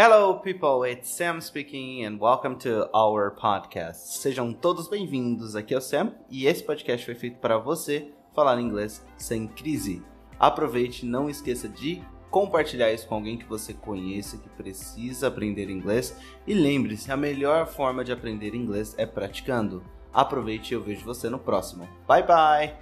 Hello, people. It's Sam speaking and welcome to our podcast. Sejam todos bem-vindos. Aqui é o Sam e esse podcast foi feito para você falar inglês sem crise. Aproveite, não esqueça de compartilhar isso com alguém que você conheça que precisa aprender inglês e lembre-se, a melhor forma de aprender inglês é praticando. Aproveite e eu vejo você no próximo. Bye bye.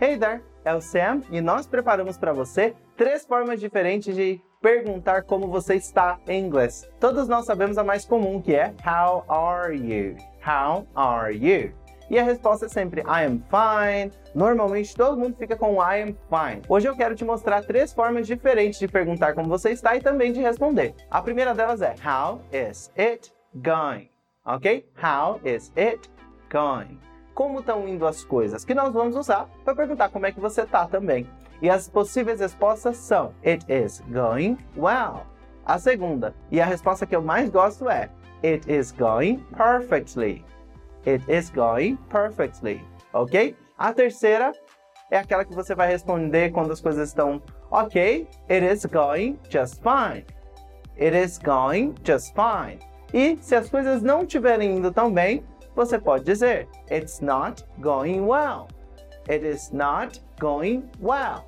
Hey there, é o Sam e nós preparamos para você três formas diferentes de perguntar como você está em inglês. Todos nós sabemos a mais comum, que é How are you? How are you? E a resposta é sempre I am fine. Normalmente todo mundo fica com I am fine. Hoje eu quero te mostrar três formas diferentes de perguntar como você está e também de responder. A primeira delas é How is it going? Ok? How is it going? Como estão indo as coisas? Que nós vamos usar para perguntar como é que você está também. E as possíveis respostas são It is going well. A segunda, e a resposta que eu mais gosto é It is going perfectly. It is going perfectly. Ok? A terceira é aquela que você vai responder quando as coisas estão ok. It is going just fine. It is going just fine. E se as coisas não estiverem indo tão bem, você pode dizer It's not going well. It is not going well.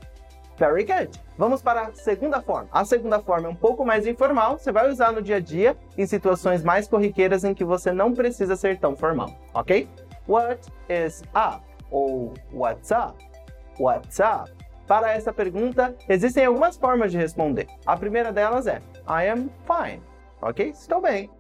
Very good. Vamos para a segunda forma. A segunda forma é um pouco mais informal, você vai usar no dia a dia em situações mais corriqueiras em que você não precisa ser tão formal, ok? What is up? Ou what's up? What's up? Para essa pergunta, existem algumas formas de responder. A primeira delas é I am fine, ok? Estou bem.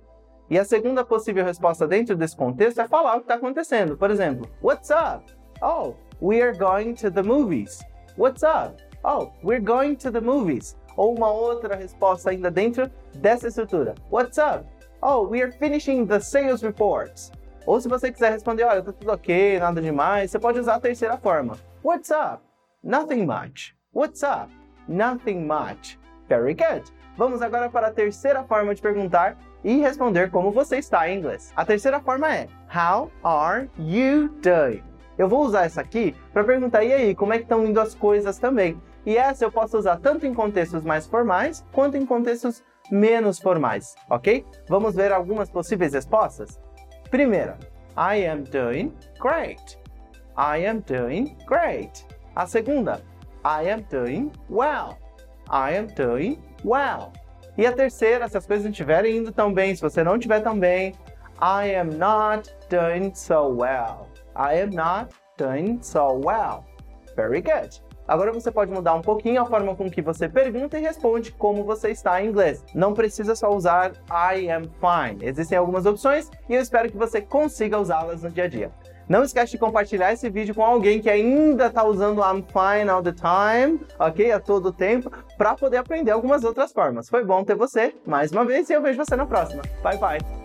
E a segunda possível resposta dentro desse contexto é falar o que está acontecendo. Por exemplo, What's up? Oh, we are going to the movies. What's up? Oh, we're going to the movies. Ou uma outra resposta ainda dentro dessa estrutura. What's up? Oh, we are finishing the sales reports. Ou se você quiser responder, olha, tá tudo ok, nada demais, você pode usar a terceira forma. What's up? Nothing much. What's up? Nothing much. Very good. Vamos agora para a terceira forma de perguntar e responder como você está em inglês. A terceira forma é How are you doing? Eu vou usar essa aqui para perguntar e aí, como é que estão indo as coisas também. E essa eu posso usar tanto em contextos mais formais quanto em contextos menos formais, ok? Vamos ver algumas possíveis respostas? Primeira, I am doing great. I am doing great. A segunda, I am doing well. I am doing well. E a terceira, se as coisas não estiverem indo tão bem, se você não estiver tão bem, I am not doing so well. I am not doing so well. Very good. Agora você pode mudar um pouquinho a forma com que você pergunta e responde como você está em inglês. Não precisa só usar I am fine. Existem algumas opções e eu espero que você consiga usá-las no dia a dia. Não esquece de compartilhar esse vídeo com alguém que ainda está usando I'm fine all the time, ok? A todo tempo, para poder aprender algumas outras formas. Foi bom ter você mais uma vez e eu vejo você na próxima. Bye bye!